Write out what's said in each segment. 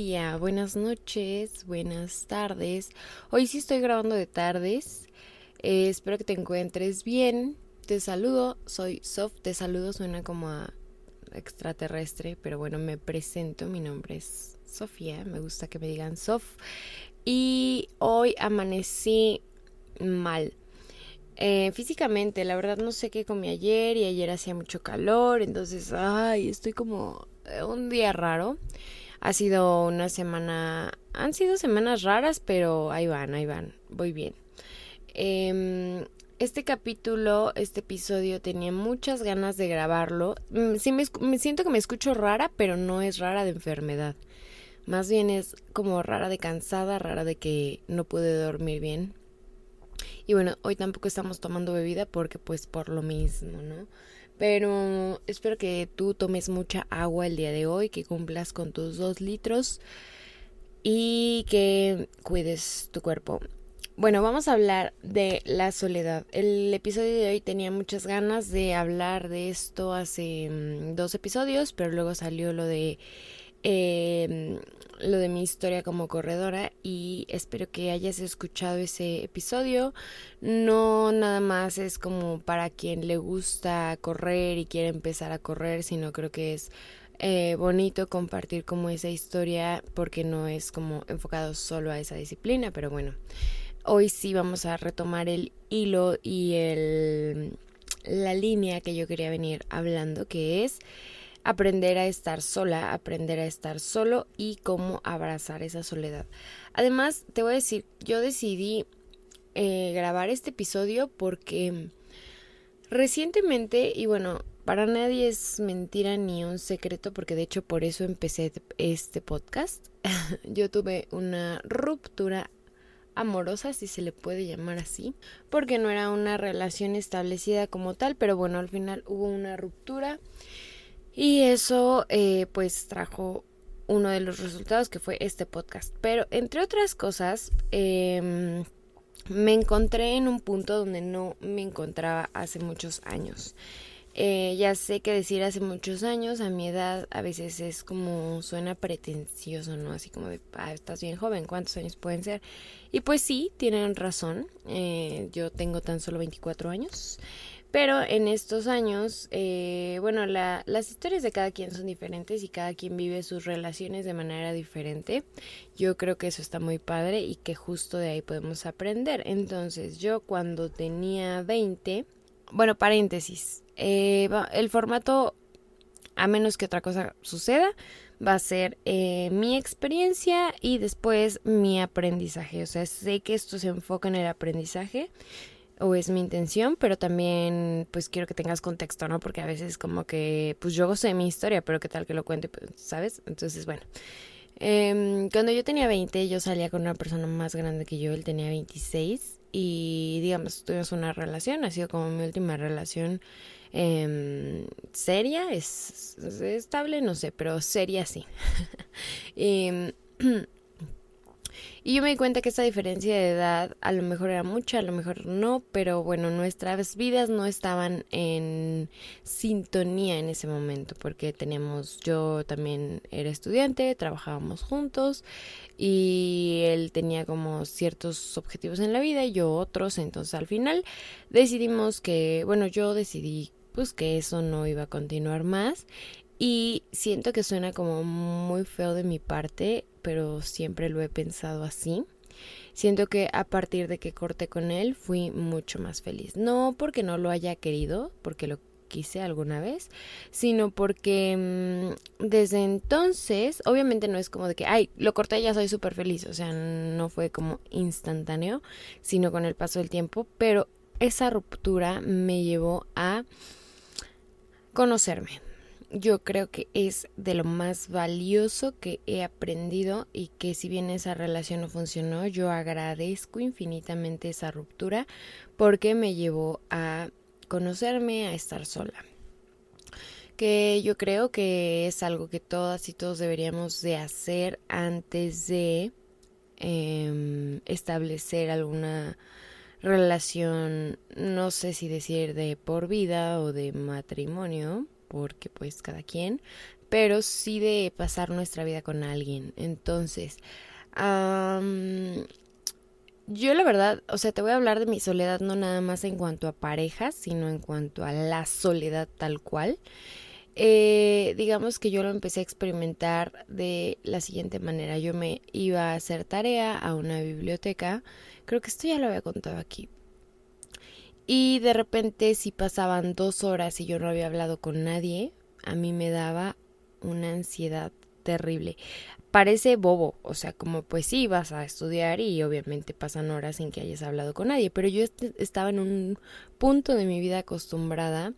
Buenas noches, buenas tardes. Hoy sí estoy grabando de tardes. Eh, espero que te encuentres bien. Te saludo, soy Sof. Te saludo, suena como a extraterrestre, pero bueno, me presento. Mi nombre es Sofía. Me gusta que me digan Sof. Y hoy amanecí mal. Eh, físicamente, la verdad no sé qué comí ayer y ayer hacía mucho calor, entonces, ay, estoy como eh, un día raro. Ha sido una semana, han sido semanas raras, pero ahí van, ahí van, voy bien. Em, este capítulo, este episodio, tenía muchas ganas de grabarlo. Mm, sí, me, me siento que me escucho rara, pero no es rara de enfermedad. Más bien es como rara de cansada, rara de que no pude dormir bien. Y bueno, hoy tampoco estamos tomando bebida porque pues por lo mismo, ¿no? Pero espero que tú tomes mucha agua el día de hoy, que cumplas con tus dos litros y que cuides tu cuerpo. Bueno, vamos a hablar de la soledad. El episodio de hoy tenía muchas ganas de hablar de esto hace mm, dos episodios, pero luego salió lo de eh, lo de mi historia como corredora y espero que hayas escuchado ese episodio. No nada más es como para quien le gusta correr y quiere empezar a correr, sino creo que es eh, bonito compartir como esa historia porque no es como enfocado solo a esa disciplina, pero bueno, hoy sí vamos a retomar el hilo y el, la línea que yo quería venir hablando, que es aprender a estar sola, aprender a estar solo y cómo abrazar esa soledad. Además, te voy a decir, yo decidí eh, grabar este episodio porque recientemente, y bueno, para nadie es mentira ni un secreto, porque de hecho por eso empecé este podcast, yo tuve una ruptura amorosa, si se le puede llamar así, porque no era una relación establecida como tal, pero bueno, al final hubo una ruptura y eso eh, pues trajo uno de los resultados que fue este podcast. Pero entre otras cosas, em, me encontré en un punto donde no me encontraba hace muchos años. Eh, ya sé que decir hace muchos años, a mi edad, a veces es como suena pretencioso, ¿no? Así como de, ah, estás bien joven, ¿cuántos años pueden ser? Y pues sí, tienen razón. Eh, yo tengo tan solo 24 años. Pero en estos años, eh, bueno, la, las historias de cada quien son diferentes y cada quien vive sus relaciones de manera diferente. Yo creo que eso está muy padre y que justo de ahí podemos aprender. Entonces, yo cuando tenía 20, bueno, paréntesis, eh, el formato, a menos que otra cosa suceda, va a ser eh, mi experiencia y después mi aprendizaje. O sea, sé que esto se enfoca en el aprendizaje o es mi intención, pero también pues quiero que tengas contexto, ¿no? Porque a veces como que pues yo sé mi historia, pero qué tal que lo cuente, pues, ¿sabes? Entonces, bueno. Em, cuando yo tenía 20, yo salía con una persona más grande que yo, él tenía 26 y digamos, tuvimos una relación, ha sido como mi última relación eh, seria, es, es, estable, no sé, pero seria sí. y, Y yo me di cuenta que esa diferencia de edad a lo mejor era mucha, a lo mejor no, pero bueno, nuestras vidas no estaban en sintonía en ese momento, porque teníamos, yo también era estudiante, trabajábamos juntos y él tenía como ciertos objetivos en la vida y yo otros, entonces al final decidimos que, bueno, yo decidí pues que eso no iba a continuar más y siento que suena como muy feo de mi parte, pero siempre lo he pensado así. Siento que a partir de que corté con él fui mucho más feliz. No porque no lo haya querido, porque lo quise alguna vez, sino porque mmm, desde entonces, obviamente no es como de que, ay, lo corté y ya soy súper feliz, o sea, no fue como instantáneo, sino con el paso del tiempo, pero esa ruptura me llevó a conocerme, yo creo que es de lo más valioso que he aprendido y que si bien esa relación no funcionó, yo agradezco infinitamente esa ruptura porque me llevó a conocerme, a estar sola. Que yo creo que es algo que todas y todos deberíamos de hacer antes de eh, establecer alguna relación, no sé si decir de por vida o de matrimonio, porque pues cada quien, pero sí de pasar nuestra vida con alguien. Entonces, yo la verdad, o sea, te voy a hablar de mi soledad no nada más en cuanto a parejas, sino en cuanto a la soledad tal cual. Eh, digamos que yo lo empecé a experimentar de la siguiente manera. Yo me iba a hacer tarea a una biblioteca. Creo que esto ya lo había contado aquí. Y de repente si pasaban dos horas y yo no había hablado con nadie, a mí me daba una ansiedad terrible. Parece bobo, o sea, como pues sí, vas a estudiar y obviamente pasan horas sin que hayas hablado con nadie, pero yo estaba en un punto de mi vida acostumbrada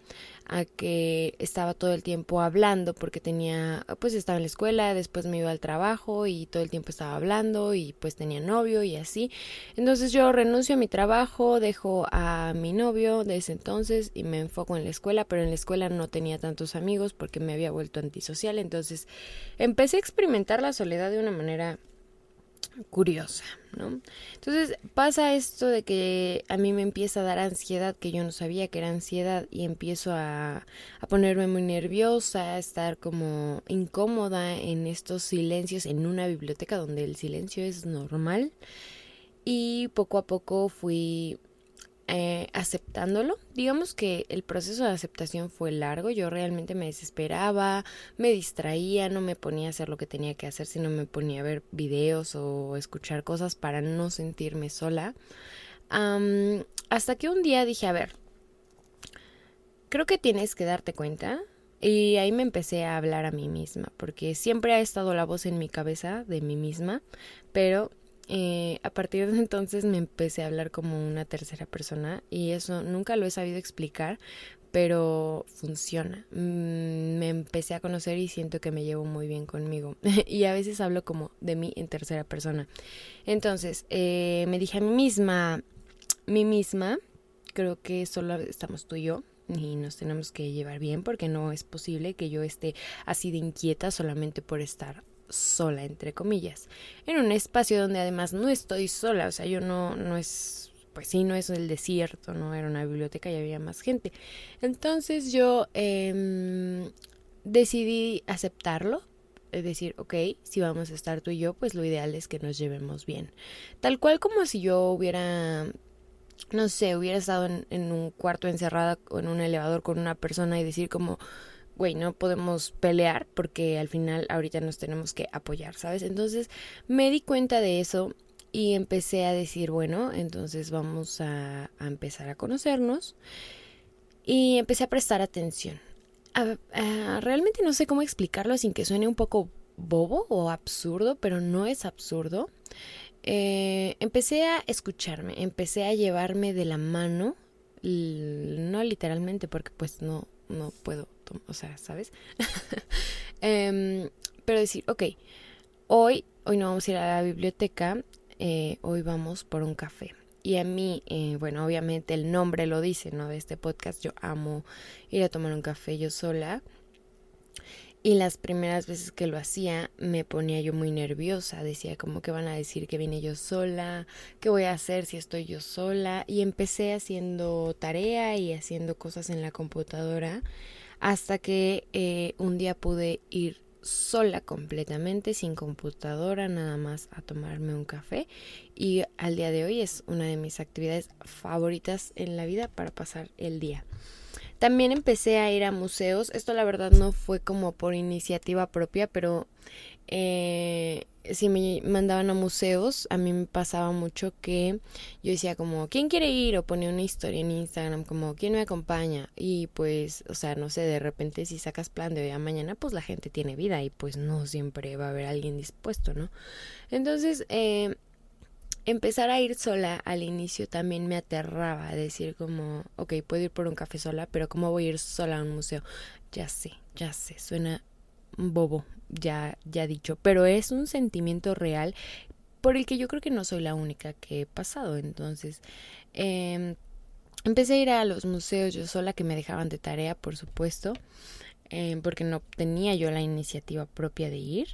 a que estaba todo el tiempo hablando porque tenía, pues estaba en la escuela, después me iba al trabajo y todo el tiempo estaba hablando y pues tenía novio y así. Entonces yo renuncio a mi trabajo, dejo a mi novio de ese entonces y me enfoco en la escuela, pero en la escuela no tenía tantos amigos porque me había vuelto antisocial, entonces empecé a experimentar la soledad de una manera curiosa, ¿no? Entonces pasa esto de que a mí me empieza a dar ansiedad, que yo no sabía que era ansiedad, y empiezo a, a ponerme muy nerviosa, a estar como incómoda en estos silencios en una biblioteca donde el silencio es normal. Y poco a poco fui eh, aceptándolo. Digamos que el proceso de aceptación fue largo, yo realmente me desesperaba, me distraía, no me ponía a hacer lo que tenía que hacer, sino me ponía a ver videos o escuchar cosas para no sentirme sola. hasta que un día dije, a ver, creo que tienes que darte cuenta. Y ahí me empecé a hablar a mí misma, porque siempre ha estado la voz en mi cabeza de mí misma, pero eh, a partir de entonces me empecé a hablar como una tercera persona y eso nunca lo he sabido explicar, pero funciona. Mm, me empecé a conocer y siento que me llevo muy bien conmigo. y a veces hablo como de mí en tercera persona. Entonces, eh, me dije a mí misma, mí misma, creo que solo estamos tú y yo. Y nos tenemos que llevar bien porque no es posible que yo esté así de inquieta solamente por estar sola, entre comillas, en un espacio donde además no estoy sola, o sea, yo no, no es, pues sí, no es el desierto, no era una biblioteca y había más gente. Entonces yo eh, decidí aceptarlo, es decir, ok, si vamos a estar tú y yo, pues lo ideal es que nos llevemos bien. Tal cual como si yo hubiera no sé, hubiera estado en, en, un cuarto encerrada o en un elevador con una persona y decir como, güey, no podemos pelear porque al final ahorita nos tenemos que apoyar, ¿sabes? Entonces me di cuenta de eso y empecé a decir, bueno, entonces vamos a, empezar a conocernos y empecé a prestar atención. realmente no sé cómo explicarlo sin que suene un poco bobo o absurdo, pero no es absurdo. Eh, empecé a escucharme, empecé a llevarme de la mano, no literalmente porque pues no, no puedo o sea, ¿sabes? Em, pero decir, ok, hoy, hoy no vamos a ir a la biblioteca, eh, hoy vamos por un café. Y a mí, eh, bueno, obviamente el nombre lo dice, ¿no? De este podcast, yo amo ir a tomar un café yo sola. Y las primeras veces que lo hacía me ponía yo muy nerviosa, decía como que van a decir que vine yo sola, qué voy a hacer si estoy yo sola. Y empecé haciendo tarea y haciendo cosas en la computadora hasta que eh, un día pude ir sola completamente, sin computadora, nada más a tomarme un café y al día de hoy es una de mis actividades favoritas en la vida para pasar el día. También empecé a ir a museos, esto la verdad no fue como por iniciativa propia, pero eh, si me mandaban a museos, a mí me pasaba mucho que yo decía como, ¿quién quiere ir? O ponía una historia en Instagram como, ¿quién me acompaña? Y pues, o sea, no sé, de repente si sacas plan de hoy a mañana, pues la gente tiene vida y pues no siempre va a haber alguien dispuesto, ¿no? Entonces, eh, empezar a ir sola al inicio también me aterraba, decir como, ok, puedo ir por un café sola, pero ¿cómo voy a ir sola a un museo? Ya sé, ya sé, suena bobo, ya, ya dicho, pero es un sentimiento real por el que yo creo que no soy la única que he pasado. Entonces, eh, empecé a ir a los museos yo sola, que me dejaban de tarea, por supuesto, eh, porque no tenía yo la iniciativa propia de ir.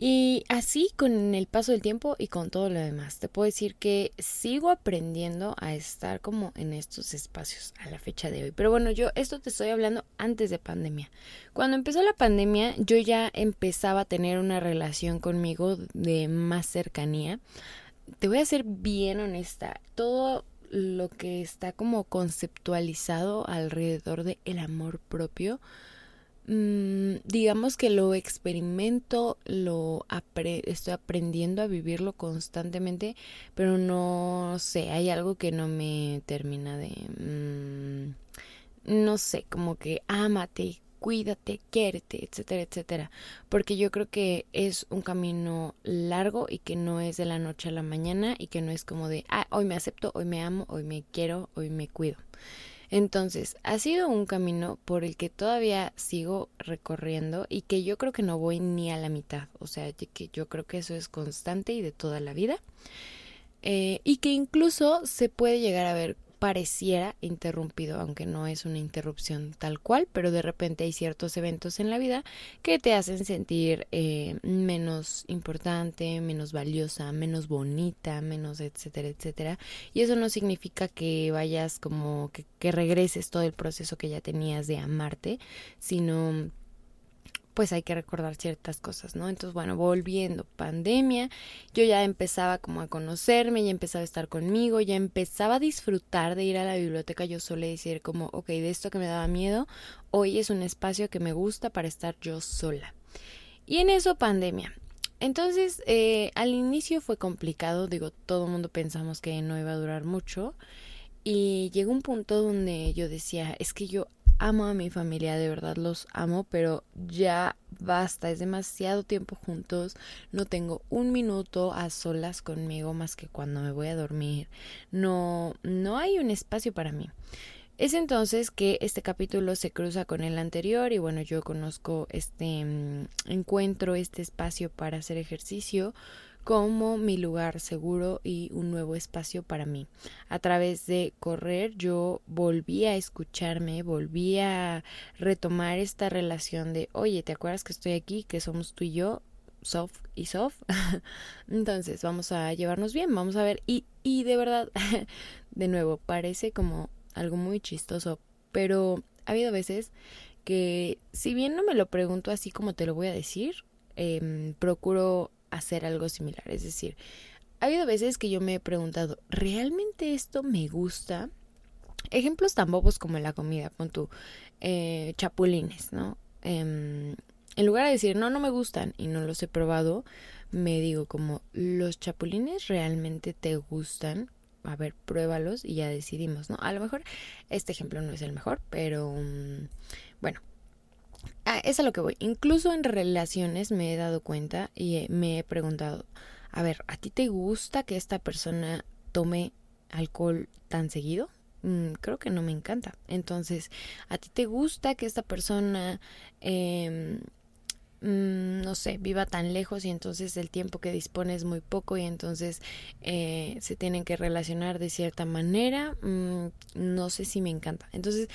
Y así con el paso del tiempo y con todo lo demás, te puedo decir que sigo aprendiendo a estar como en estos espacios a la fecha de hoy. Pero bueno, yo esto te estoy hablando antes de pandemia. Cuando empezó la pandemia, yo ya empezaba a tener una relación conmigo de más cercanía. Te voy a ser bien honesta, todo lo que está como conceptualizado alrededor de el amor propio digamos que lo experimento, lo estoy aprendiendo a vivirlo constantemente, pero no sé, hay algo que no me termina de, mm, no sé, como que ámate, cuídate, quiérete, etcétera, etcétera, porque yo creo que es un camino largo y que no es de la noche a la mañana y que no es como de, ah, hoy me acepto, hoy me amo, hoy me quiero, hoy me cuido. Entonces, ha sido un camino por el que todavía sigo recorriendo y que yo creo que no voy ni a la mitad. O sea, que yo creo que eso es constante y de toda la vida. Eh, y que incluso se puede llegar a ver pareciera interrumpido, aunque no es una interrupción tal cual, pero de repente hay ciertos eventos en la vida que te hacen sentir eh, menos importante, menos valiosa, menos bonita, menos etcétera, etcétera. Y eso no significa que vayas como que, que regreses todo el proceso que ya tenías de amarte, sino pues hay que recordar ciertas cosas, ¿no? Entonces, bueno, volviendo, pandemia, yo ya empezaba como a conocerme, ya empezaba a estar conmigo, ya empezaba a disfrutar de ir a la biblioteca, yo solía decir como, ok, de esto que me daba miedo, hoy es un espacio que me gusta para estar yo sola. Y en eso, pandemia. Entonces, eh, al inicio fue complicado, digo, todo el mundo pensamos que no iba a durar mucho. Y llegó un punto donde yo decía, es que yo amo a mi familia, de verdad los amo, pero ya basta, es demasiado tiempo juntos, no tengo un minuto a solas conmigo más que cuando me voy a dormir, no, no hay un espacio para mí. Es entonces que este capítulo se cruza con el anterior y bueno, yo conozco este mm, encuentro, este espacio para hacer ejercicio como mi lugar seguro y un nuevo espacio para mí. A través de correr yo volví a escucharme, volví a retomar esta relación de, oye, ¿te acuerdas que estoy aquí, que somos tú y yo? soft y soft. Entonces, vamos a llevarnos bien, vamos a ver. Y, y de verdad, de nuevo, parece como algo muy chistoso, pero ha habido veces que, si bien no me lo pregunto así como te lo voy a decir, eh, procuro hacer algo similar. Es decir, ha habido veces que yo me he preguntado, ¿realmente esto me gusta? Ejemplos tan bobos como la comida, pon tu eh, chapulines, ¿no? Em, en lugar de decir, no, no me gustan y no los he probado, me digo como, ¿los chapulines realmente te gustan? A ver, pruébalos y ya decidimos, ¿no? A lo mejor este ejemplo no es el mejor, pero mm, bueno, Ah, es a lo que voy. Incluso en relaciones me he dado cuenta y eh, me he preguntado, a ver, ¿a ti te gusta que esta persona tome alcohol tan seguido? Mm, creo que no me encanta. Entonces, ¿a ti te gusta que esta persona, em, mm, no sé, viva tan lejos y entonces el tiempo que dispone es muy poco y entonces eh, se tienen que relacionar de cierta manera? Mm, no sé si me encanta. Entonces,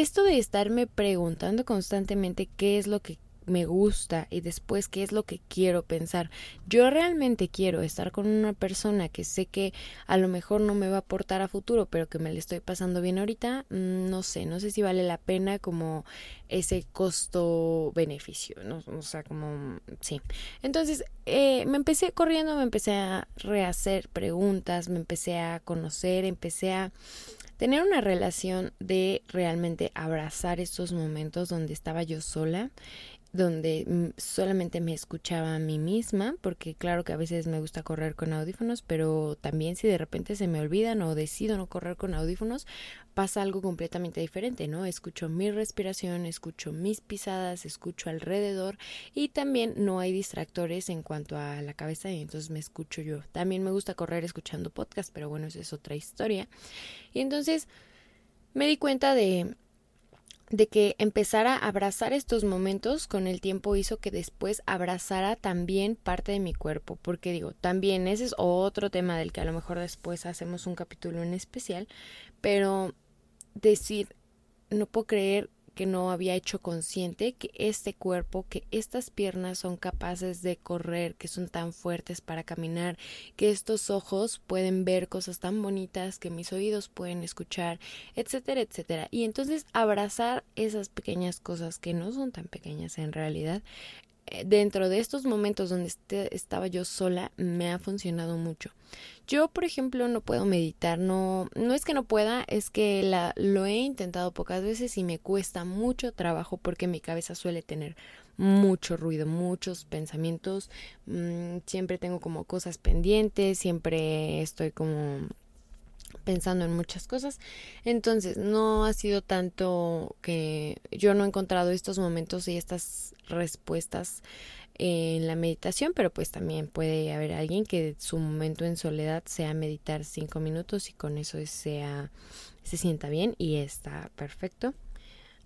esto de estarme preguntando constantemente qué es lo que me gusta y después qué es lo que quiero pensar. Yo realmente quiero estar con una persona que sé que a lo mejor no me va a aportar a futuro, pero que me le estoy pasando bien ahorita. Mm, no sé, no sé si vale la pena como ese costo-beneficio, ¿no? O sea, como sí. Entonces, eh, me empecé corriendo, me empecé a rehacer preguntas, me empecé a conocer, empecé a tener una relación de realmente abrazar estos momentos donde estaba yo sola donde mm, solamente me escuchaba a mí misma, porque claro que a veces me gusta correr con audífonos, pero también si de repente se me olvidan o decido no correr con audífonos, pasa algo completamente diferente, ¿no? Escucho mi respiración, escucho mis pisadas, escucho alrededor y también no hay distractores en cuanto a la cabeza y entonces me escucho yo. También me gusta correr escuchando podcast, pero bueno, esa es otra historia. Y entonces me di cuenta de de que empezara a abrazar estos momentos con el tiempo hizo que después abrazara también parte de mi cuerpo, porque digo, también ese es otro tema del que a lo mejor después hacemos un capítulo en especial, pero decir, no puedo creer que no había hecho consciente que este cuerpo, que estas piernas son capaces de correr, que son tan fuertes para caminar, que estos ojos pueden ver cosas tan bonitas, que mis oídos pueden escuchar, etcétera, etcétera. Y entonces abrazar esas pequeñas cosas que no son tan pequeñas en realidad dentro de estos momentos donde este, estaba yo sola me ha funcionado mucho. Yo, por ejemplo, no puedo meditar, no, no es que no pueda, es que la, lo he intentado pocas veces y me cuesta mucho trabajo porque mi cabeza suele tener mucho ruido, muchos pensamientos, mm, siempre tengo como cosas pendientes, siempre estoy como pensando en muchas cosas. Entonces, no ha sido tanto que yo no he encontrado estos momentos y estas respuestas en la meditación, pero pues también puede haber alguien que su momento en soledad sea meditar cinco minutos y con eso sea se sienta bien y está perfecto.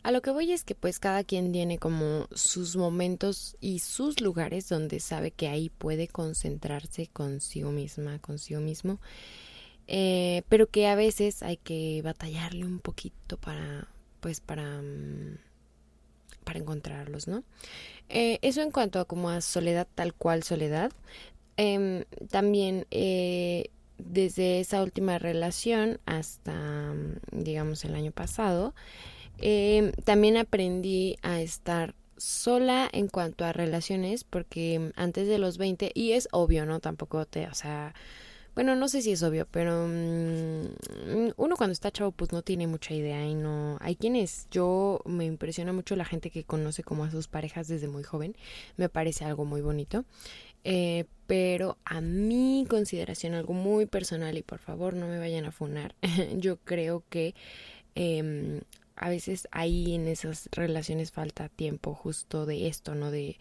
A lo que voy es que pues cada quien tiene como sus momentos y sus lugares donde sabe que ahí puede concentrarse consigo misma, consigo mismo eh, pero que a veces hay que batallarle un poquito para, pues para, mm, para encontrarlos, ¿no? Eh, eso en cuanto a como a soledad tal cual soledad. Em, también eh, desde esa última relación hasta, mm, digamos, el año pasado, em, también aprendí a estar sola en cuanto a relaciones porque antes de los 20, y es obvio, ¿no? Tampoco te, o sea, bueno, no sé si es obvio, pero mm, uno cuando está chavo pues no tiene mucha idea y no... Hay quienes, yo me impresiona mucho la gente que conoce como a sus parejas desde muy joven, me parece algo muy bonito. Eh, pero a mi consideración, algo muy personal y por favor no me vayan a funar, yo creo que eh, a veces ahí en esas relaciones falta tiempo justo de esto, ¿no? De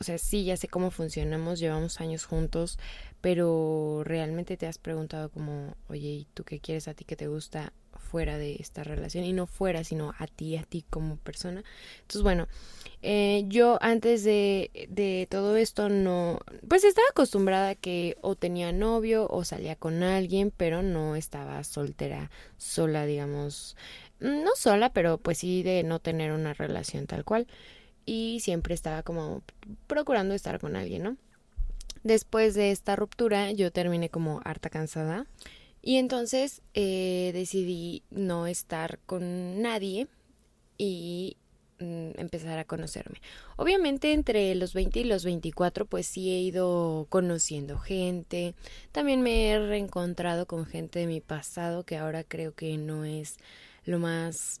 o sea, sí, ya sé cómo funcionamos, llevamos años juntos, pero realmente te has preguntado como, oye, ¿y tú qué quieres a ti que te gusta fuera de esta relación? Y no fuera, sino a ti, a ti como persona. Entonces, bueno, eh, yo antes de, de todo esto no, pues estaba acostumbrada a que o tenía novio o salía con alguien, pero no estaba soltera, sola, digamos, no sola, pero pues sí de no tener una relación tal cual y siempre estaba como procurando estar con alguien, ¿no? Después de esta ruptura yo terminé como harta cansada y entonces eh, decidí no estar con nadie y mm, empezar a conocerme. Obviamente entre los 20 y los 24 pues sí he ido conociendo gente, también me he reencontrado con gente de mi pasado que ahora creo que no es lo más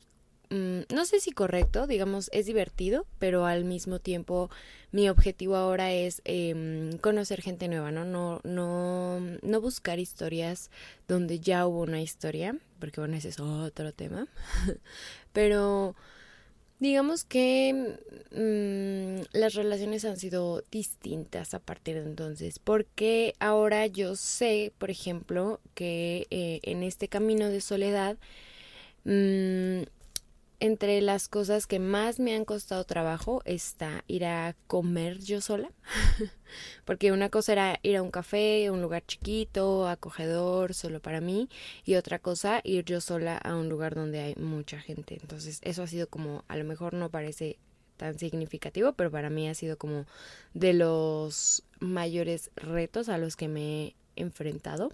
Mm, no sé si correcto, digamos, es divertido, pero al mismo tiempo mi objetivo ahora es em, conocer gente nueva, ¿no? ¿no? No, no buscar historias donde ya hubo una historia, porque bueno, ese es otro tema, pero digamos que mm, las relaciones han sido distintas a partir de entonces, porque ahora yo sé, por ejemplo, que eh, en este camino de soledad, mmm, entre las cosas que más me han costado trabajo está ir a comer yo sola. Porque una cosa era ir a un café, un lugar chiquito, acogedor, solo para mí. Y otra cosa, ir yo sola a un lugar donde hay mucha gente. Entonces eso ha sido como, a lo mejor no parece tan significativo, pero para mí ha sido como de los mayores retos a los que me he enfrentado.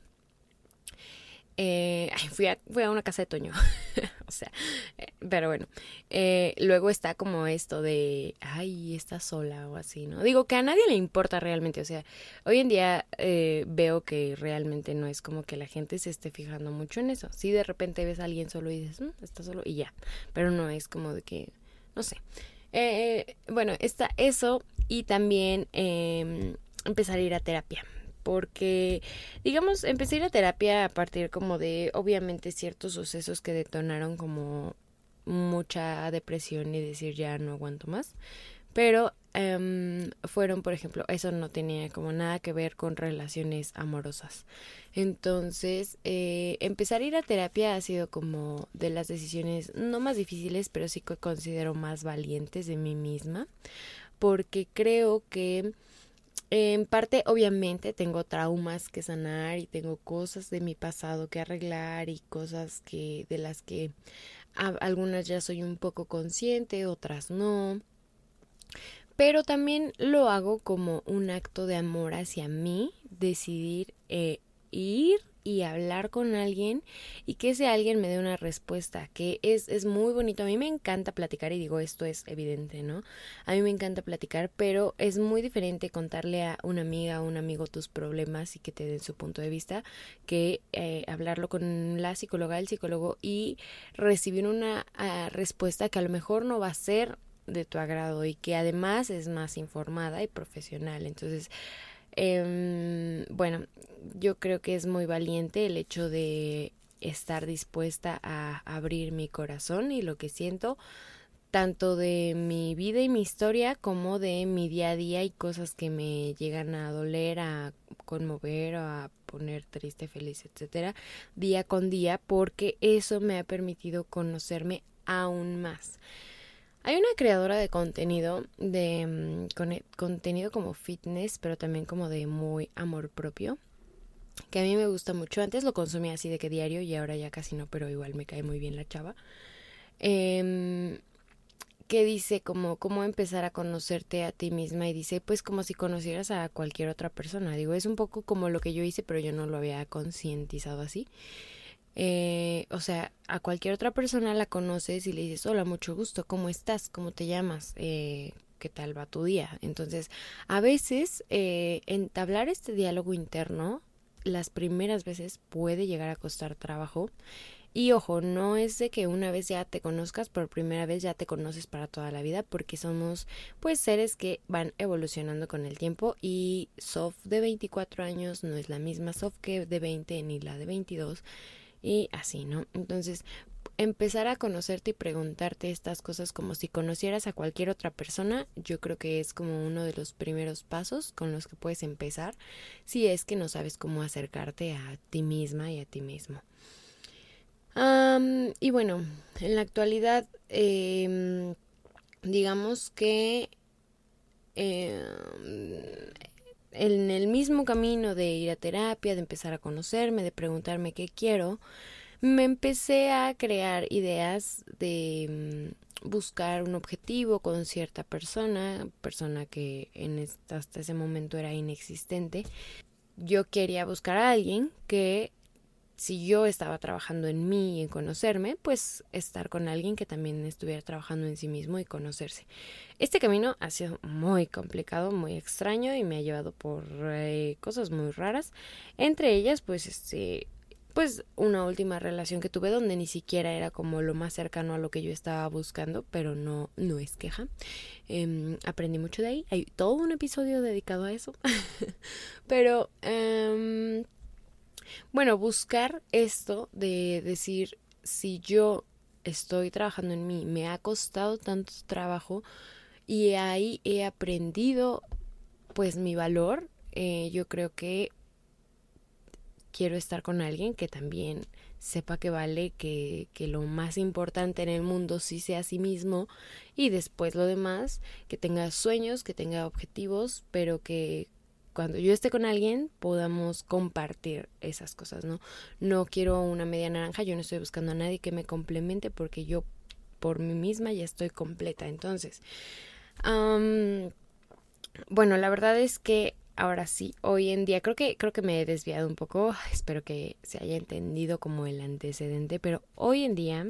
Eh, fui, a, una casa de Toño. o sea, eh, pero bueno. Eh, luego está como esto de, ay, está sola o así, ¿no? Digo que a nadie le importa realmente. O sea, hoy en día eh, veo que realmente no es como que la gente se esté fijando mucho en eso. Si de repente ves a alguien solo y dices, mm, está solo y ya. Pero no es como de que, no sé. bueno, está eso y también em, empezar a ir a terapia porque, digamos, empecé a ir a terapia a partir como de, obviamente, ciertos sucesos que detonaron como mucha depresión y decir ya no aguanto más. Pero em, fueron, por ejemplo, eso no tenía como nada que ver con relaciones amorosas. Entonces, eh, empezar a ir a terapia ha sido como de las decisiones no más difíciles, pero sí que considero más valientes de mí misma, porque creo que en parte, obviamente, tengo traumas que sanar y tengo cosas de mi pasado que arreglar y cosas que de las que algunas ya soy un poco consciente, otras no. Pero también lo hago como un acto de amor hacia mí, decidir eh, ir y hablar con alguien y que ese alguien me dé una respuesta, que es, es muy bonito. A mí me encanta platicar y digo, esto es evidente, ¿no? A mí me encanta platicar, pero es muy diferente contarle a una amiga o un amigo tus problemas y que te den su punto de vista que eh, hablarlo con la psicóloga, el psicólogo y recibir una ah, respuesta que a lo mejor no va a ser de tu agrado y que además es más informada y profesional. Entonces, eh, bueno, yo creo que es muy valiente el hecho de estar dispuesta a abrir mi corazón y lo que siento tanto de mi vida y mi historia como de mi día a día y cosas que me llegan a doler, a conmover, a poner triste, feliz, etcétera, día con día, porque eso me ha permitido conocerme aún más. Hay una creadora de contenido, de mm, e, contenido como fitness, pero también como de muy amor propio, que a mí me gusta mucho. Antes lo consumía así de que diario y ahora ya casi no, pero igual me cae muy bien la chava. Eh, que dice como cómo empezar a conocerte a ti misma y dice pues como si conocieras a cualquier otra persona. Digo, es un poco como lo que yo hice, pero yo no lo había concientizado así. Eh, o sea, a cualquier otra persona la conoces y le dices, hola, mucho gusto, ¿cómo estás? ¿Cómo te llamas? Eh, ¿Qué tal va tu día? Entonces, a veces eh, entablar este diálogo interno, las primeras veces puede llegar a costar trabajo. Y ojo, no es de que una vez ya te conozcas, por primera vez ya te conoces para toda la vida, porque somos pues seres que van evolucionando con el tiempo y Sof de 24 años no es la misma Sof que de 20 ni la de 22 y así, ¿no? Entonces, empezar a conocerte y preguntarte estas cosas como si conocieras a cualquier otra persona, yo creo que es como uno de los primeros pasos con los que puedes empezar si es que no sabes cómo acercarte a ti misma y a ti mismo. y bueno, en la actualidad, em, digamos que em, en el mismo camino de ir a terapia, de empezar a conocerme, de preguntarme qué quiero, me empecé a crear ideas de mm, buscar un objetivo con cierta persona, persona que en hasta ese momento era inexistente. Yo quería buscar a alguien que si yo estaba trabajando en mí y en conocerme, pues estar con alguien que también estuviera trabajando en sí mismo y conocerse. Este camino ha sido muy complicado, muy extraño y me ha llevado por eh, cosas muy raras. Entre ellas, pues este pues una última relación que tuve donde ni siquiera era como lo más cercano a lo que yo estaba buscando, pero no, no es queja. Em, aprendí mucho de ahí. Hay todo un episodio dedicado a eso. pero em, bueno, buscar esto de decir, si yo estoy trabajando en mí, me ha costado tanto trabajo y ahí he aprendido pues mi valor, eh, yo creo que quiero estar con alguien que también sepa que vale, que, que lo más importante en el mundo sí sea a sí mismo y después lo demás, que tenga sueños, que tenga objetivos, pero que cuando yo esté con alguien podamos compartir esas cosas, ¿no? No quiero una media naranja, yo no estoy buscando a nadie que me complemente porque yo por mí misma ya estoy completa. Entonces, bueno, la verdad es que ahora sí, hoy en día creo que creo que me he desviado un poco, espero que se haya entendido como el antecedente, pero hoy en día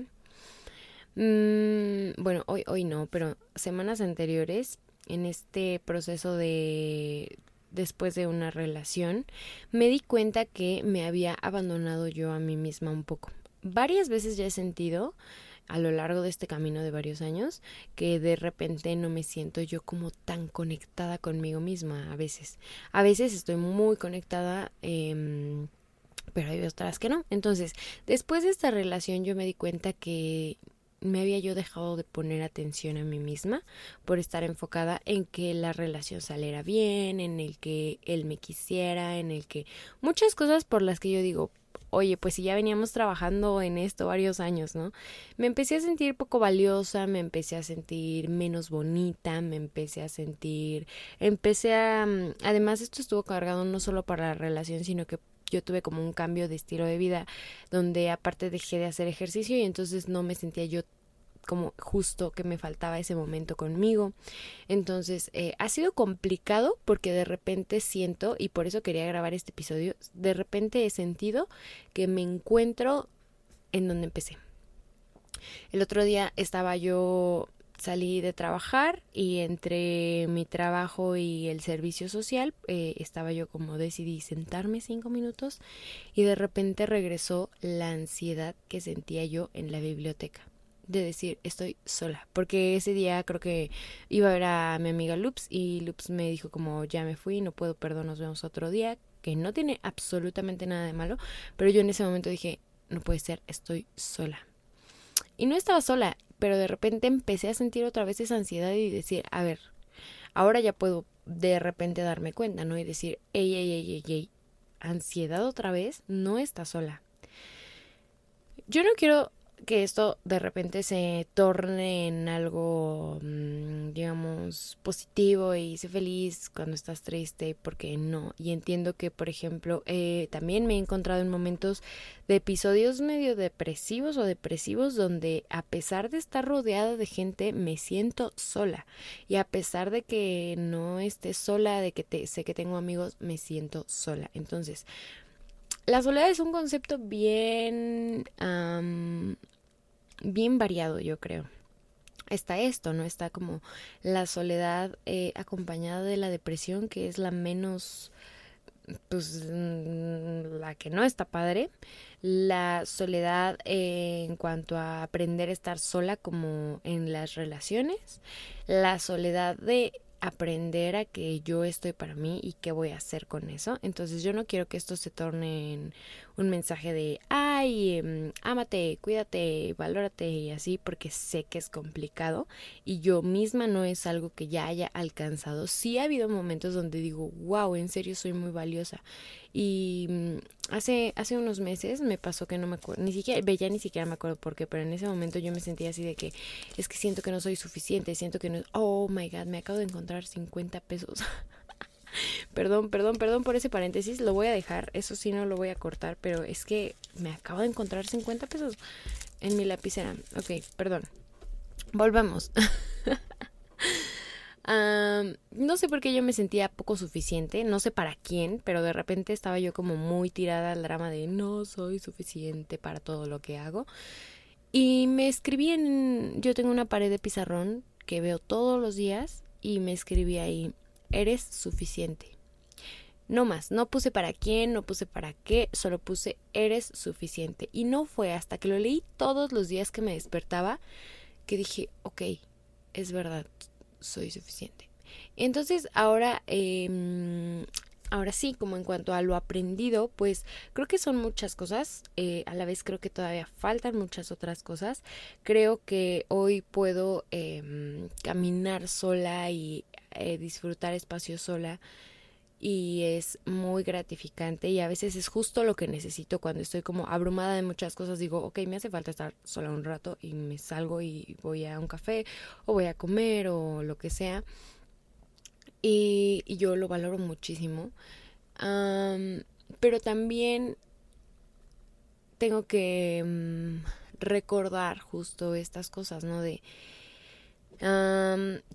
mm, bueno, hoy hoy no, pero semanas anteriores en este proceso de después de una relación, me di cuenta que me había abandonado yo a mí misma un poco. Varias veces ya he sentido a lo largo de este camino de varios años que de repente no me siento yo como tan conectada conmigo misma a veces. A veces estoy muy conectada, eh, pero hay otras que no. Entonces, después de esta relación yo me di cuenta que me había yo dejado de poner atención a mí misma por estar enfocada en que la relación saliera bien, en el que él me quisiera, en el que muchas cosas por las que yo digo, oye, pues si ya veníamos trabajando en esto varios años, ¿no? Me empecé a sentir poco valiosa, me empecé a sentir menos bonita, me empecé a sentir, empecé a, mm, además esto estuvo cargado no solo para la relación, sino que yo tuve como un cambio de estilo de vida donde aparte dejé de hacer ejercicio y entonces no me sentía yo como justo que me faltaba ese momento conmigo. Entonces, eh, ha sido complicado porque de repente siento, y por eso quería grabar este episodio, de repente he sentido que me encuentro en donde empecé. El otro día estaba yo salí de trabajar y entre mi trabajo y el servicio social eh, estaba yo como decidí sentarme cinco minutos y de repente regresó la ansiedad que sentía yo en la biblioteca de decir estoy sola porque ese día creo que iba a ver a mi amiga Loops y Loops me dijo como ya me fui no puedo perdón nos vemos otro día que no tiene absolutamente nada de malo pero yo en ese momento dije no puede ser estoy sola y no estaba sola pero de repente empecé a sentir otra vez esa ansiedad y decir a ver ahora ya puedo de repente darme cuenta no y decir ey ey ey ey ey ansiedad otra vez no está sola yo no quiero que esto de repente se torne en algo, mm, digamos, positivo y sé feliz cuando estás triste, porque no. Y entiendo que, por ejemplo, eh, también me he encontrado en momentos de episodios medio depresivos o depresivos donde a pesar de estar rodeada de gente me siento sola. Y a pesar de que no esté sola, de que te, sé que tengo amigos, me siento sola. Entonces, la soledad es un concepto bien, bien variado, yo creo. Está esto, ¿no? Está como la soledad eh, acompañada de la depresión, que es la menos, pues, mm, la que no está padre. La soledad eh, en cuanto a aprender a estar sola como en las relaciones. La soledad de aprender a que yo estoy para mí y qué voy a hacer con eso. Entonces yo no quiero que esto se torne un mensaje de, ay, em, ámate, cuídate, valórate y así, porque sé que es complicado y yo misma no es algo que ya haya alcanzado. Sí ha habido momentos donde digo, wow, en serio soy muy valiosa. Y mm, hace, hace unos meses me pasó que no me acuerdo, ni siquiera, ya ni siquiera me acuerdo por qué, pero en ese momento yo me sentía así de que es que siento que no soy suficiente, siento que no, oh my god, me acabo de encontrar 50 pesos. perdón, perdón, perdón por ese paréntesis, lo voy a dejar, eso sí no lo voy a cortar, pero es que me acabo de encontrar 50 pesos en mi lapicera. Ok, perdón. Volvamos. no sé por qué yo me sentía poco suficiente, no sé para quién, pero de repente estaba yo como muy tirada al drama de no soy suficiente para todo lo que hago. Y me escribí en... Yo tengo una pared de pizarrón que veo todos los días y me escribí ahí, eres suficiente. No más, no puse para quién, no puse para qué, solo puse eres suficiente. Y no fue hasta que lo leí todos los días que me despertaba que dije, ok, es verdad, soy suficiente. Entonces ahora, eh, ahora sí, como en cuanto a lo aprendido, pues creo que son muchas cosas, eh, a la vez creo que todavía faltan muchas otras cosas. Creo que hoy puedo eh, caminar sola y eh, disfrutar espacio sola y es muy gratificante y a veces es justo lo que necesito cuando estoy como abrumada de muchas cosas digo ok me hace falta estar sola un rato y me salgo y voy a un café o voy a comer o lo que sea y, yo lo valoro muchísimo pero también tengo que mm, recordar justo estas cosas no de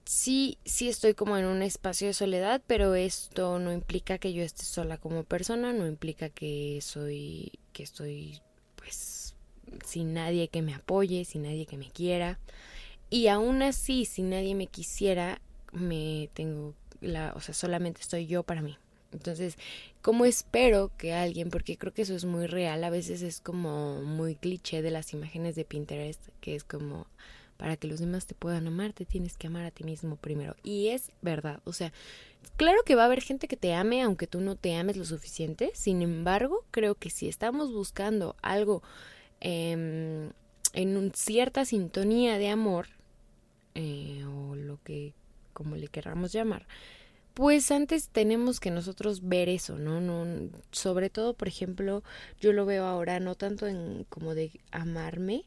sí, sí estoy como en un espacio de soledad, pero esto no implica que yo esté sola como persona, no implica que soy, que estoy pues sin nadie que me apoye, sin nadie que me quiera. Y aún así, si nadie me quisiera, me tengo la, o sea, solamente estoy yo para mí. Entonces, ¿cómo espero que alguien, porque creo que eso es muy real, a veces es como muy cliché de las imágenes de Pinterest, que es como, para que los demás te puedan amar, te tienes que amar a ti mismo primero. Y es verdad, o sea, claro que va a haber gente que te ame aunque tú no te ames lo suficiente, sin embargo, creo que si estamos buscando algo em, en un, cierta sintonía de amor, eh, o lo que como le queramos llamar, pues antes tenemos que nosotros ver eso, ¿no? no sobre todo, por ejemplo, yo lo veo ahora no tanto en como de amarme,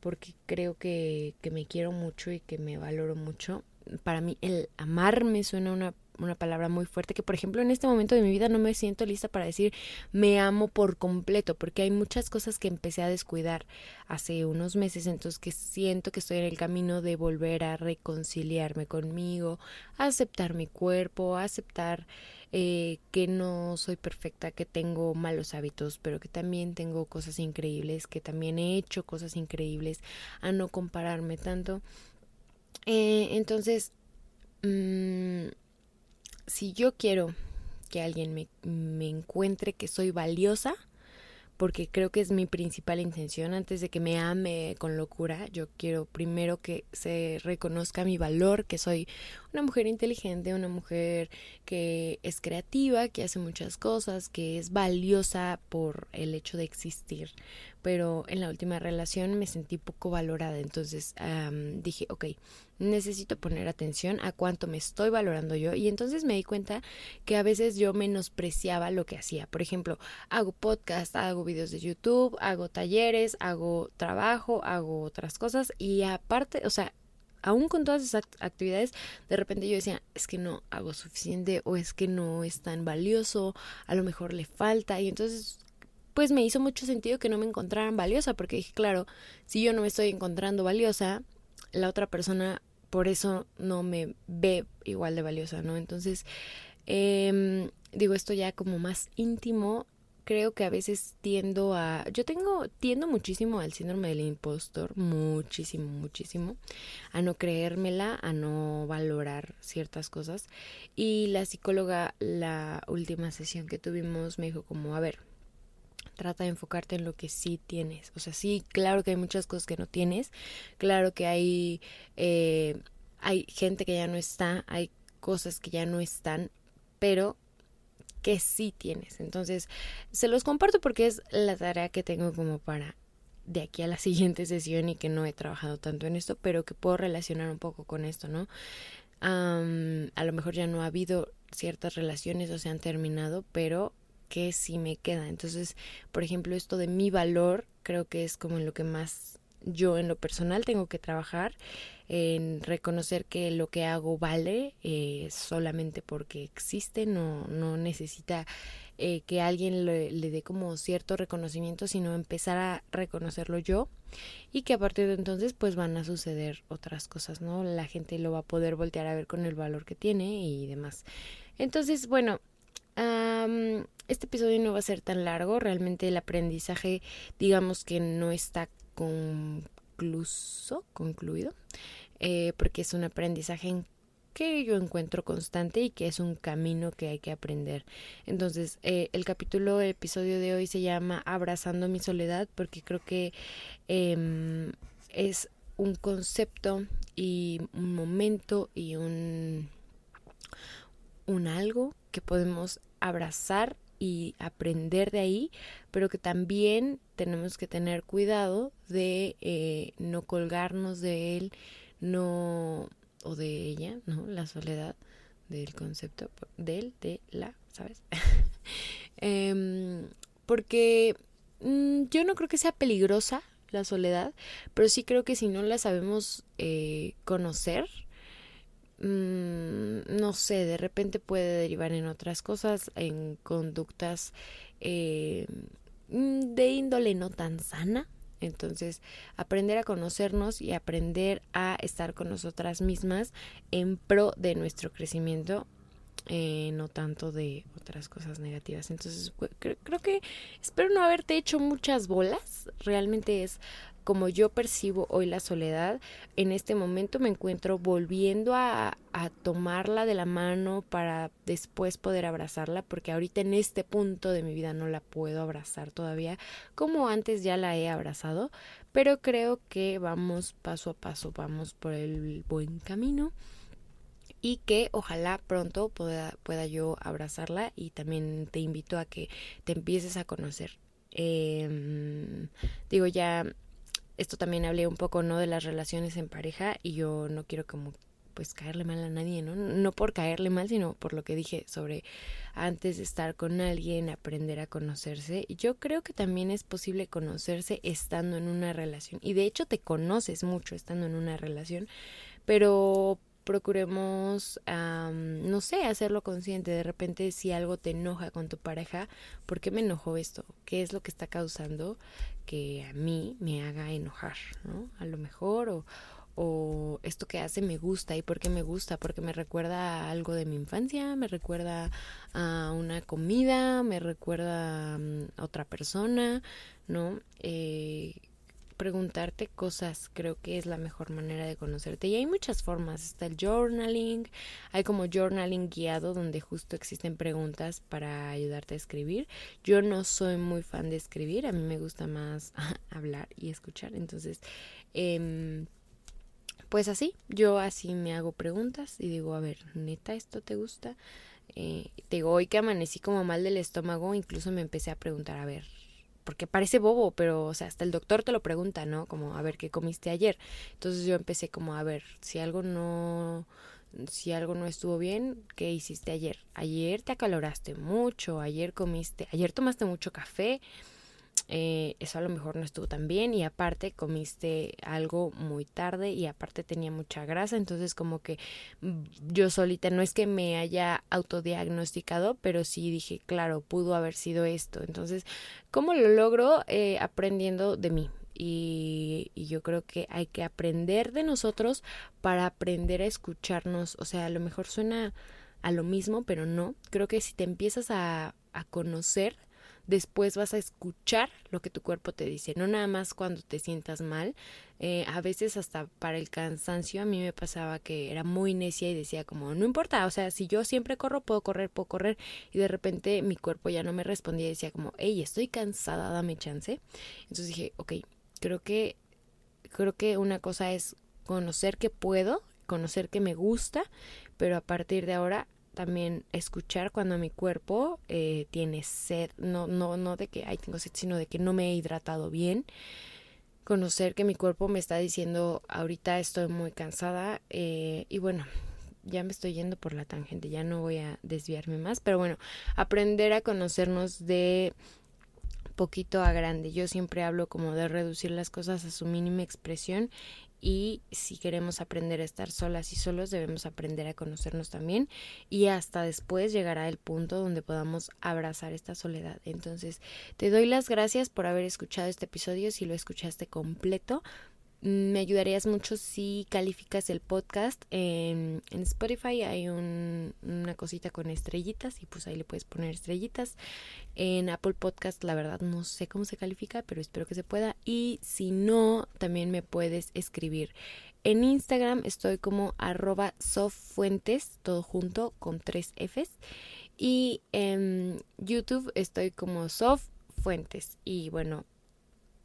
porque creo que, que me quiero mucho y que me valoro mucho. Para mí el amarme suena una una palabra muy fuerte, que por ejemplo en este momento de mi vida no me siento lista para decir me amo por completo, porque hay muchas cosas que empecé a descuidar hace unos meses, entonces que siento que estoy en el camino de volver a reconciliarme conmigo, aceptar mi cuerpo, aceptar eh, que no soy perfecta, que tengo malos hábitos, pero que también tengo cosas increíbles, que también he hecho cosas increíbles, a no compararme tanto. Eh, entonces, mmm, si yo quiero que alguien me, me encuentre que soy valiosa, porque creo que es mi principal intención antes de que me ame con locura. Yo quiero primero que se reconozca mi valor, que soy una mujer inteligente, una mujer que es creativa, que hace muchas cosas, que es valiosa por el hecho de existir. Pero en la última relación me sentí poco valorada, entonces dije, ok, necesito poner atención a cuánto me estoy valorando yo y entonces me di cuenta que a veces yo menospreciaba lo que hacía. Por ejemplo, hago podcast, hago videos de YouTube, hago talleres, hago trabajo, hago otras cosas y aparte, o sea, aún con todas esas actividades, de repente yo decía, es que no hago suficiente o es que no es tan valioso, a lo mejor le falta y entonces pues me hizo mucho sentido que no me encontraran valiosa porque dije, claro, si yo no me estoy encontrando valiosa, la otra persona por eso no me ve igual de valiosa, ¿no? Entonces, eh, digo esto ya como más íntimo, creo que a veces tiendo a, yo tengo, tiendo muchísimo al síndrome del impostor, muchísimo, muchísimo, a no creérmela, a no valorar ciertas cosas. Y la psicóloga, la última sesión que tuvimos, me dijo como, a ver, trata de enfocarte en lo que sí tienes. O sea, sí, claro que hay muchas cosas que no tienes, claro que hay, eh, hay gente que ya no está, hay cosas que ya no están, pero que sí tienes. Entonces, se los comparto porque es la tarea que tengo como para de aquí a la siguiente sesión y que no he trabajado tanto en esto, pero que puedo relacionar un poco con esto, ¿no? a lo mejor ya no ha habido ciertas relaciones o se han terminado, pero que sí me queda. Entonces, por ejemplo, esto de mi valor creo que es como en lo que más yo en lo personal tengo que trabajar en reconocer que lo que hago vale eh, solamente porque existe, no, no necesita eh, que alguien le, dé como cierto reconocimiento, sino empezar a reconocerlo yo y que a partir de entonces pues van a suceder otras cosas, ¿no? La gente lo va a poder voltear a ver con el valor que tiene y demás. Entonces, bueno, este episodio no va a ser tan largo, realmente el aprendizaje digamos que no está concluso, concluido, eh, porque es un aprendizaje que yo encuentro constante y que es un camino que hay que aprender. Entonces, eh, el capítulo, el episodio de hoy se llama Abrazando mi soledad porque creo que em, es un concepto y un momento y un, un algo que podemos abrazar y aprender de ahí, pero que también tenemos que tener cuidado de eh, no colgarnos de él, no, o de ella, ¿no? La soledad del concepto de él, de la, ¿sabes? Em, porque mm, yo no creo que sea peligrosa la soledad, pero sí creo que si no la sabemos eh, conocer, Mm, no sé, de repente puede derivar en otras cosas, en conductas eh, mm, de índole no tan sana. Entonces, aprender a conocernos y aprender a estar con nosotras mismas en pro de nuestro crecimiento, eh, no tanto de otras cosas negativas. Entonces, creo, creo que espero no haberte hecho muchas bolas. Realmente es como yo percibo hoy la soledad, en este momento me encuentro volviendo a, a, tomarla de la mano para después poder abrazarla, porque ahorita en este punto de mi vida no la puedo abrazar todavía, como antes ya la he abrazado, pero creo que vamos paso a paso, vamos por el buen camino y que ojalá pronto pueda, pueda yo abrazarla y también te invito a que te empieces a conocer. Eh, digo ya esto también hablé un poco, ¿no? De las relaciones en pareja y yo no quiero como pues caerle mal a nadie, ¿no? No por caerle mal, sino por lo que dije sobre antes de estar con alguien, aprender a conocerse. Yo creo que también es posible conocerse estando en una relación. Y de hecho te conoces mucho estando en una relación, pero procuremos, no sé, hacerlo consciente. De repente, si algo te enoja con tu pareja, ¿por qué me enojó esto? ¿Qué es lo que está causando que a mí me haga enojar? ¿no? A lo mejor, o, o esto que hace me gusta y por qué me gusta, porque me recuerda a algo de mi infancia, me recuerda a una comida, me recuerda mm, a otra persona, ¿no? Eh, preguntarte cosas creo que es la mejor manera de conocerte. Y hay muchas formas está el journaling hay como journaling guiado donde justo existen preguntas para ayudarte a escribir. Yo no soy muy fan de escribir a mí me gusta más hablar y escuchar. Entonces eh, pues así, yo así me hago preguntas y digo, a ver, neta, ¿esto te gusta? Eh, te digo, hoy que amanecí como mal del estómago, incluso me empecé a preguntar, a ver, porque parece bobo, pero, o sea, hasta el doctor te lo pregunta, ¿no? Como, a ver, ¿qué comiste ayer? Entonces yo empecé como, a ver, si algo no, si algo no estuvo bien, ¿qué hiciste ayer? Ayer te acaloraste mucho, ayer comiste, ayer tomaste mucho café, eh, eso a lo mejor no estuvo tan bien y aparte comiste algo muy tarde y aparte tenía mucha grasa, entonces como que yo solita no es que me haya autodiagnosticado, pero sí dije, claro, pudo haber sido esto. Entonces, ¿cómo lo logro? Eh, aprendiendo de mí. Y, y, yo creo que hay que aprender de nosotros para aprender a escucharnos. O sea, a lo mejor suena a lo mismo, pero no. Creo que si te empiezas a, a conocer, después vas a escuchar lo que tu cuerpo te dice, no nada más cuando te sientas mal. Eh, a veces hasta para el cansancio a mí me pasaba que era muy necia y decía como, no importa, o sea, si yo siempre corro, puedo correr, puedo correr. Y de repente mi cuerpo ya no me respondía y decía como, hey, estoy cansada, dame chance. Entonces dije, ok, creo que, creo que una cosa es conocer que puedo, conocer que me gusta, pero a partir de ahora también escuchar cuando mi cuerpo eh, tiene sed, no, no, no de que ay tengo sed, sino de que no me he hidratado bien. Conocer que mi cuerpo me está diciendo ahorita estoy muy cansada eh, y bueno, ya me estoy yendo por la tangente, ya no voy a desviarme más, pero bueno, aprender a conocernos de poquito a grande. Yo siempre hablo como de reducir las cosas a su mínima expresión y si queremos aprender a estar solas y solos debemos aprender a conocernos también y hasta después llegará el punto donde podamos abrazar esta soledad. Entonces, te doy las gracias por haber escuchado este episodio, si lo escuchaste completo. Me ayudarías mucho si calificas el podcast en, Spotify. Hay una cosita con estrellitas y pues ahí le puedes poner estrellitas. En Apple Podcast la verdad no sé cómo se califica, pero espero que se pueda. Y si no, también me puedes escribir. En Instagram estoy como arroba softfuentes, todo junto con tres Fs. Y en YouTube estoy como softfuentes. Y bueno,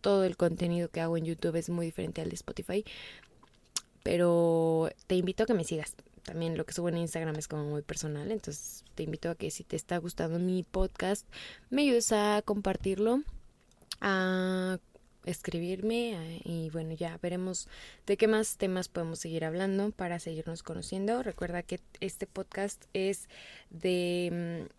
todo el contenido que hago en YouTube es muy diferente al de Spotify. Pero te invito a que me sigas. También lo que subo en Instagram es como muy personal. Entonces te invito a que si te está gustando mi podcast, me ayudes a compartirlo, a escribirme y bueno ya veremos de qué más temas podemos seguir hablando para seguirnos conociendo. Recuerda que este podcast es de mm,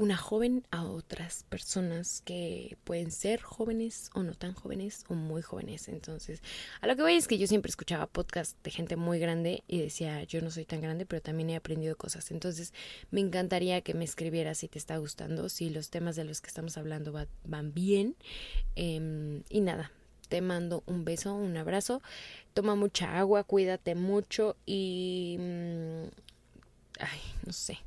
una joven a otras personas que pueden ser jóvenes o no tan jóvenes o muy jóvenes. Entonces, a lo que voy es que yo siempre escuchaba podcast de gente muy grande y decía, yo no soy tan grande, pero también he aprendido cosas. Entonces, me encantaría que me escribieras si te está gustando, si los temas de los que estamos hablando van bien. Em, y nada, te mando un beso, un abrazo. Toma mucha agua, cuídate mucho y mm, ay, no sé.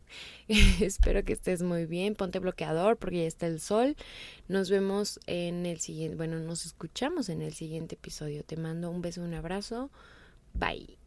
Espero que estés muy bien. Ponte bloqueador porque ya está el sol. Nos vemos en el siguiente, bueno, nos escuchamos en el siguiente episodio. Te mando un beso, un abrazo. Bye.